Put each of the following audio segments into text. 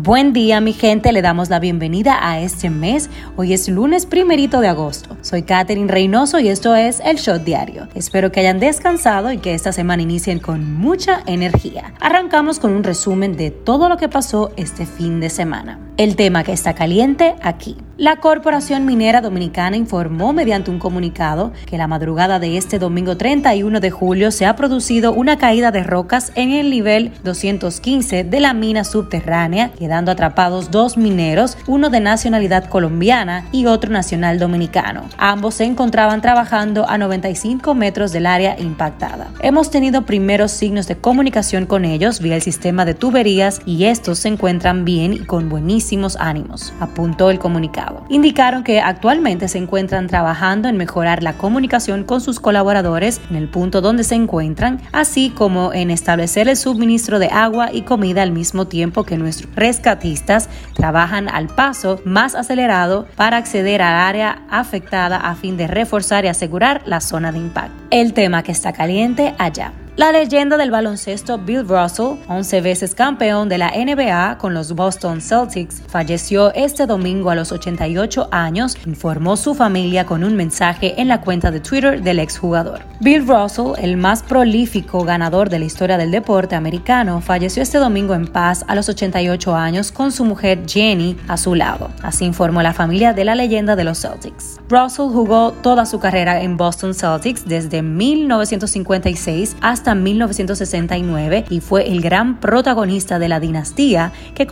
Buen día mi gente, le damos la bienvenida a este mes. Hoy es lunes primerito de agosto. Soy Katherine Reynoso y esto es El Shot Diario. Espero que hayan descansado y que esta semana inicien con mucha energía. Arrancamos con un resumen de todo lo que pasó este fin de semana. El tema que está caliente aquí. La Corporación Minera Dominicana informó mediante un comunicado que la madrugada de este domingo 31 de julio se ha producido una caída de rocas en el nivel 215 de la mina subterránea, quedando atrapados dos mineros, uno de nacionalidad colombiana y otro nacional dominicano. Ambos se encontraban trabajando a 95 metros del área impactada. Hemos tenido primeros signos de comunicación con ellos vía el sistema de tuberías y estos se encuentran bien y con buenísimos ánimos, apuntó el comunicado. Indicaron que actualmente se encuentran trabajando en mejorar la comunicación con sus colaboradores en el punto donde se encuentran, así como en establecer el suministro de agua y comida al mismo tiempo que nuestros rescatistas trabajan al paso más acelerado para acceder al área afectada a fin de reforzar y asegurar la zona de impacto. El tema que está caliente allá. La leyenda del baloncesto Bill Russell, 11 veces campeón de la NBA con los Boston Celtics, falleció este domingo a los 88 años, informó su familia con un mensaje en la cuenta de Twitter del exjugador. Bill Russell, el más prolífico ganador de la historia del deporte americano, falleció este domingo en paz a los 88 años con su mujer Jenny a su lado. Así informó la familia de la leyenda de los Celtics. Russell jugó toda su carrera en Boston Celtics desde 1956 hasta 1969 y fue el gran protagonista de la dinastía que,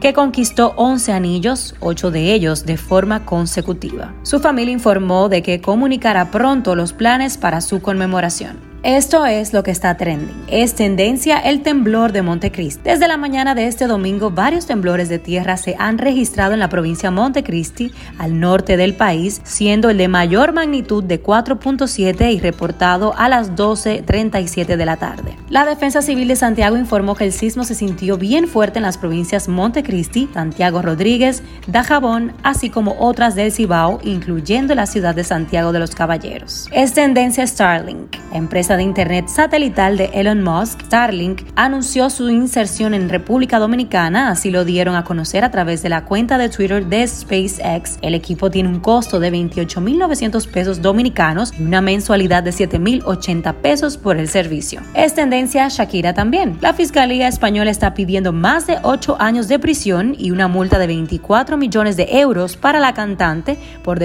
que conquistó 11 anillos, 8 de ellos de forma consecutiva. Su familia informó de que comunicará pronto los planes para su conmemoración. Esto es lo que está trending. Es tendencia el temblor de Montecristi. Desde la mañana de este domingo, varios temblores de tierra se han registrado en la provincia de Montecristi, al norte del país, siendo el de mayor magnitud de 4.7 y reportado a las 12.37 de la tarde. La Defensa Civil de Santiago informó que el sismo se sintió bien fuerte en las provincias Montecristi, Santiago Rodríguez, Dajabón, así como otras del Cibao, incluyendo la ciudad de Santiago de los Caballeros. Es tendencia Starlink, empresa de Internet satelital de Elon Musk, Starlink, anunció su inserción en República Dominicana, así lo dieron a conocer a través de la cuenta de Twitter de SpaceX. El equipo tiene un costo de 28.900 pesos dominicanos y una mensualidad de 7.080 pesos por el servicio. Es tendencia Shakira también. La Fiscalía Española está pidiendo más de 8 años de prisión y una multa de 24 millones de euros para la cantante por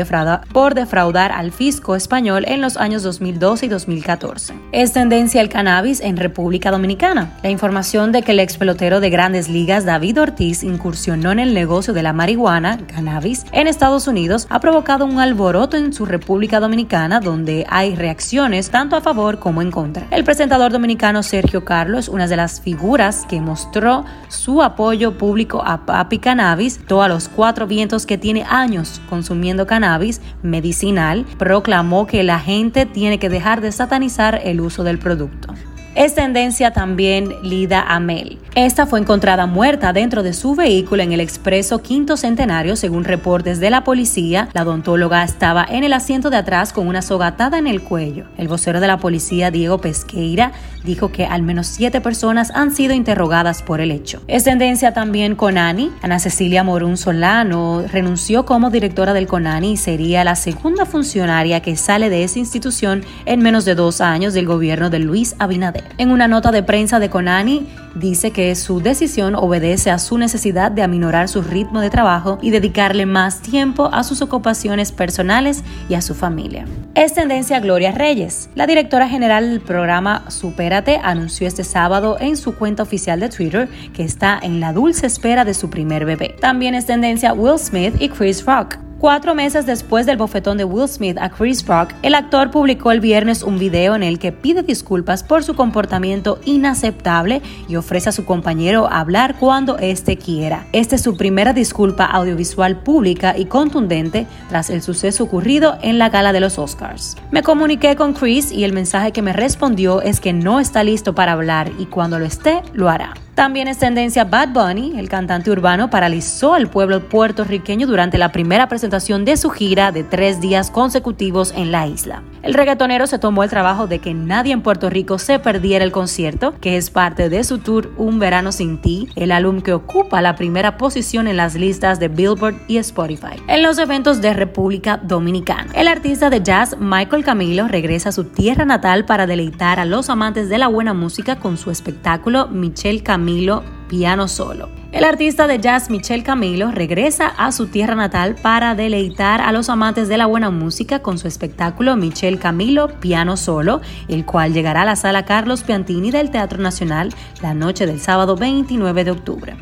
por defraudar al fisco español en los años 2012 y 2014. Es tendencia el cannabis en República Dominicana. La información de que el ex pelotero de grandes ligas David Ortiz incursionó en el negocio de la marihuana, cannabis, en Estados Unidos ha provocado un alboroto en su República Dominicana donde hay reacciones tanto a favor como en contra. El presentador dominicano Sergio Carlos, una de las figuras que mostró su apoyo público a Papi Cannabis, todos los cuatro vientos que tiene años consumiendo cannabis medicinal, proclamó que la gente tiene que dejar de satanizar el uso del producto. Es tendencia también Lida Amel. Esta fue encontrada muerta dentro de su vehículo en el expreso Quinto Centenario, según reportes de la policía. La odontóloga estaba en el asiento de atrás con una sogatada en el cuello. El vocero de la policía, Diego Pesqueira, dijo que al menos siete personas han sido interrogadas por el hecho. Es tendencia también Conani. Ana Cecilia Morún Solano renunció como directora del Conani y sería la segunda funcionaria que sale de esa institución en menos de dos años del gobierno de Luis Abinader. En una nota de prensa de Conani, dice que su decisión obedece a su necesidad de aminorar su ritmo de trabajo y dedicarle más tiempo a sus ocupaciones personales y a su familia. Es tendencia Gloria Reyes. La directora general del programa Supérate anunció este sábado en su cuenta oficial de Twitter que está en la dulce espera de su primer bebé. También es tendencia Will Smith y Chris Rock. Cuatro meses después del bofetón de Will Smith a Chris Rock, el actor publicó el viernes un video en el que pide disculpas por su comportamiento inaceptable y ofrece a su compañero hablar cuando éste quiera. Esta es su primera disculpa audiovisual pública y contundente tras el suceso ocurrido en la gala de los Oscars. Me comuniqué con Chris y el mensaje que me respondió es que no está listo para hablar y cuando lo esté, lo hará. También es tendencia Bad Bunny, el cantante urbano paralizó al pueblo puertorriqueño durante la primera presentación de su gira de tres días consecutivos en la isla. El reggaetonero se tomó el trabajo de que nadie en Puerto Rico se perdiera el concierto, que es parte de su tour Un Verano Sin Ti, el álbum que ocupa la primera posición en las listas de Billboard y Spotify. En los eventos de República Dominicana, el artista de jazz Michael Camilo regresa a su tierra natal para deleitar a los amantes de la buena música con su espectáculo Michelle Camilo Camilo Piano Solo. El artista de jazz Michel Camilo regresa a su tierra natal para deleitar a los amantes de la buena música con su espectáculo Michel Camilo Piano Solo, el cual llegará a la sala Carlos Piantini del Teatro Nacional la noche del sábado 29 de octubre.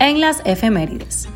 En las efemérides.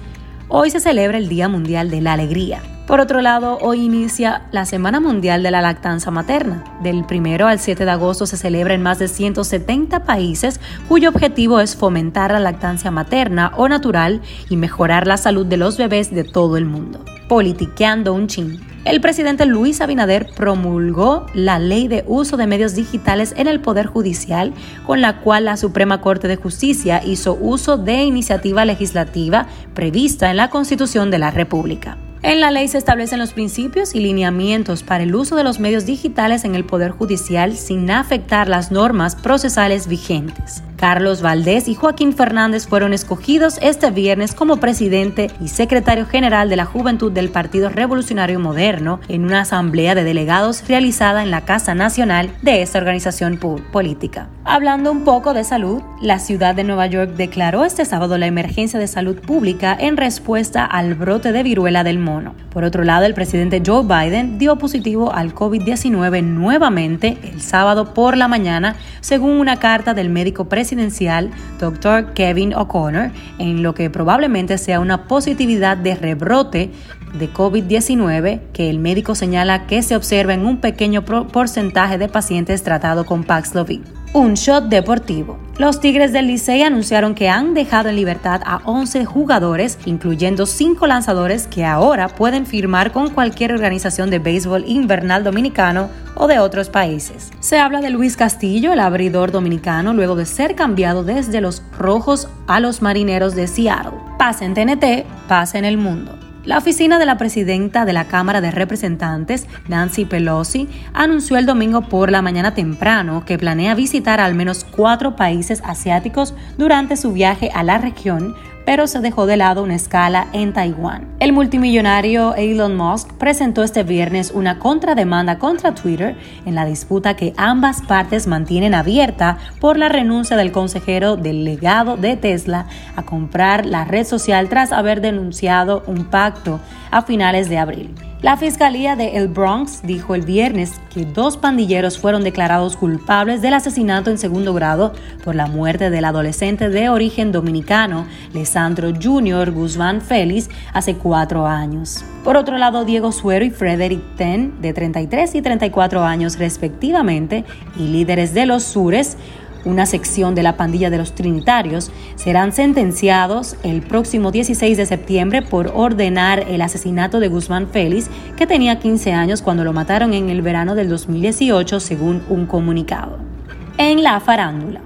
Hoy se celebra el Día Mundial de la Alegría. Por otro lado, hoy inicia la Semana Mundial de la Lactanza Materna. Del 1 al 7 de agosto se celebra en más de 170 países cuyo objetivo es fomentar la lactancia materna o natural y mejorar la salud de los bebés de todo el mundo. Politiqueando un chin. El presidente Luis Abinader promulgó la ley de uso de medios digitales en el Poder Judicial, con la cual la Suprema Corte de Justicia hizo uso de iniciativa legislativa prevista en la Constitución de la República. En la ley se establecen los principios y lineamientos para el uso de los medios digitales en el Poder Judicial sin afectar las normas procesales vigentes. Carlos Valdés y Joaquín Fernández fueron escogidos este viernes como presidente y secretario general de la Juventud del Partido Revolucionario Moderno en una asamblea de delegados realizada en la Casa Nacional de esta organización política. Hablando un poco de salud, la ciudad de Nueva York declaró este sábado la emergencia de salud pública en respuesta al brote de viruela del mono. Por otro lado, el presidente Joe Biden dio positivo al COVID-19 nuevamente el sábado por la mañana, según una carta del médico presidente presidencial Dr. Kevin O'Connor en lo que probablemente sea una positividad de rebrote de COVID-19 que el médico señala que se observa en un pequeño porcentaje de pacientes tratados con Paxlovid. Un shot deportivo. Los Tigres del Licey anunciaron que han dejado en libertad a 11 jugadores, incluyendo 5 lanzadores que ahora pueden firmar con cualquier organización de béisbol invernal dominicano o de otros países. Se habla de Luis Castillo, el abridor dominicano, luego de ser cambiado desde los Rojos a los Marineros de Seattle. Pase en TNT, pase en el mundo. La oficina de la presidenta de la Cámara de Representantes, Nancy Pelosi, anunció el domingo por la mañana temprano que planea visitar al menos cuatro países asiáticos durante su viaje a la región pero se dejó de lado una escala en Taiwán. El multimillonario Elon Musk presentó este viernes una contrademanda contra Twitter en la disputa que ambas partes mantienen abierta por la renuncia del consejero delegado de Tesla a comprar la red social tras haber denunciado un pacto a finales de abril. La Fiscalía de El Bronx dijo el viernes que dos pandilleros fueron declarados culpables del asesinato en segundo grado por la muerte del adolescente de origen dominicano, Lesandro Jr. Guzmán Félix, hace cuatro años. Por otro lado, Diego Suero y Frederick Ten, de 33 y 34 años respectivamente, y líderes de los Sures, una sección de la pandilla de los Trinitarios, serán sentenciados el próximo 16 de septiembre por ordenar el asesinato de Guzmán Félix, que tenía 15 años cuando lo mataron en el verano del 2018, según un comunicado. En la farándula.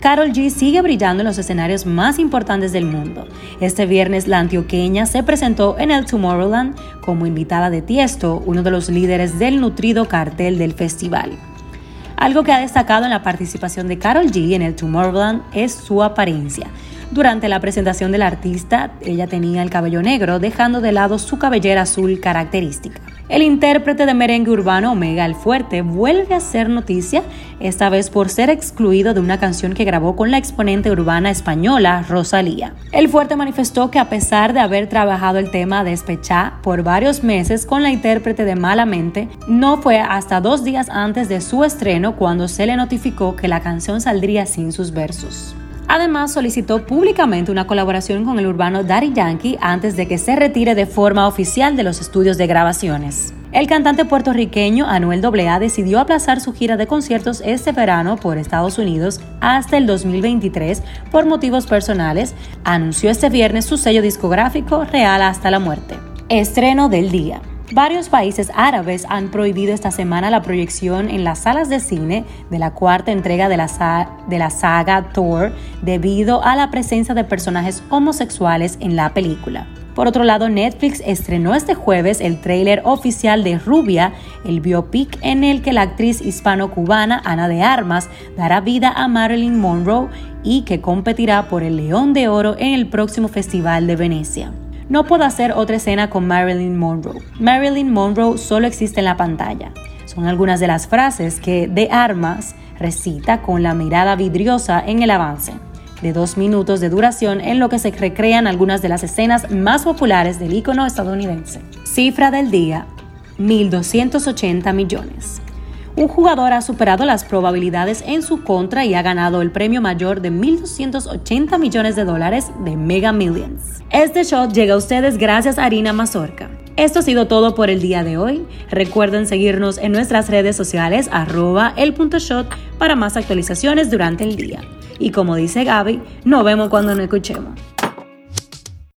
Carol G sigue brillando en los escenarios más importantes del mundo. Este viernes la antioqueña se presentó en el Tomorrowland como invitada de Tiesto, uno de los líderes del nutrido cartel del festival. Algo que ha destacado en la participación de Carol G en el Tomorrowland es su apariencia. Durante la presentación del artista, ella tenía el cabello negro, dejando de lado su cabellera azul característica. El intérprete de merengue urbano Omega el Fuerte vuelve a ser noticia, esta vez por ser excluido de una canción que grabó con la exponente urbana española Rosalía. El Fuerte manifestó que a pesar de haber trabajado el tema Despechá por varios meses con la intérprete de Malamente, no fue hasta dos días antes de su estreno cuando se le notificó que la canción saldría sin sus versos. Además, solicitó públicamente una colaboración con el urbano Daddy Yankee antes de que se retire de forma oficial de los estudios de grabaciones. El cantante puertorriqueño Anuel AA decidió aplazar su gira de conciertos este verano por Estados Unidos hasta el 2023 por motivos personales. Anunció este viernes su sello discográfico Real hasta la muerte. Estreno del día. Varios países árabes han prohibido esta semana la proyección en las salas de cine de la cuarta entrega de la, de la saga Thor debido a la presencia de personajes homosexuales en la película. Por otro lado, Netflix estrenó este jueves el tráiler oficial de Rubia, el biopic en el que la actriz hispano-cubana Ana de Armas dará vida a Marilyn Monroe y que competirá por el León de Oro en el próximo Festival de Venecia. No puedo hacer otra escena con Marilyn Monroe. Marilyn Monroe solo existe en la pantalla. Son algunas de las frases que De Armas recita con la mirada vidriosa en el avance de dos minutos de duración en lo que se recrean algunas de las escenas más populares del icono estadounidense. Cifra del día, 1.280 millones. Un jugador ha superado las probabilidades en su contra y ha ganado el premio mayor de 1.280 millones de dólares de Mega Millions. Este shot llega a ustedes gracias a Harina Mazorca. Esto ha sido todo por el día de hoy. Recuerden seguirnos en nuestras redes sociales arroba el punto shot para más actualizaciones durante el día. Y como dice Gaby, nos vemos cuando nos escuchemos.